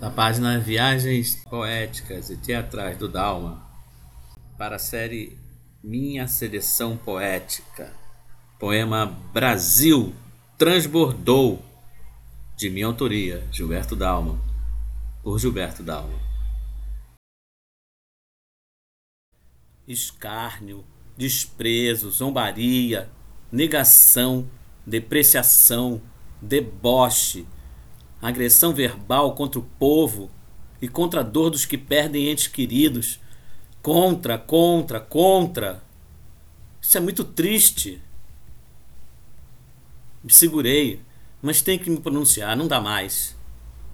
da página Viagens Poéticas e Teatrais do Dalma, para a série Minha Seleção Poética, poema Brasil Transbordou, de minha autoria, Gilberto Dalma, por Gilberto Dalma. Escárnio, desprezo, zombaria, negação, depreciação, deboche, agressão verbal contra o povo e contra a dor dos que perdem entes queridos. Contra, contra, contra. Isso é muito triste. Me segurei, mas tenho que me pronunciar, não dá mais.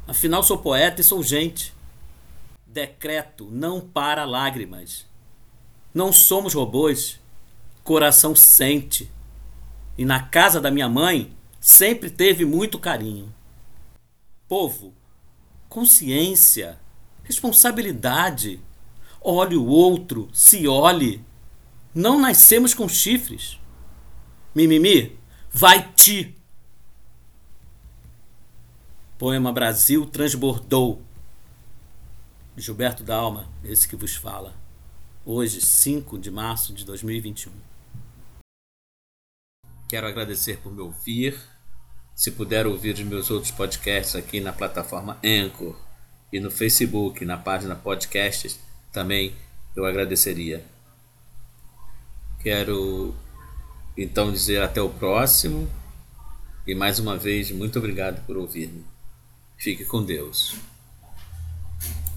Afinal, sou poeta e sou gente. Decreto não para lágrimas. Não somos robôs. Coração sente. E na casa da minha mãe sempre teve muito carinho. Povo, consciência, responsabilidade. Olhe o outro, se olhe. Não nascemos com chifres. Mimimi, vai te. Poema Brasil transbordou. Gilberto Dalma, esse que vos fala. Hoje, 5 de março de 2021. Quero agradecer por me ouvir. Se puder ouvir os meus outros podcasts aqui na plataforma Anchor e no Facebook, na página Podcasts, também eu agradeceria. Quero então dizer até o próximo e mais uma vez muito obrigado por ouvir-me. Fique com Deus.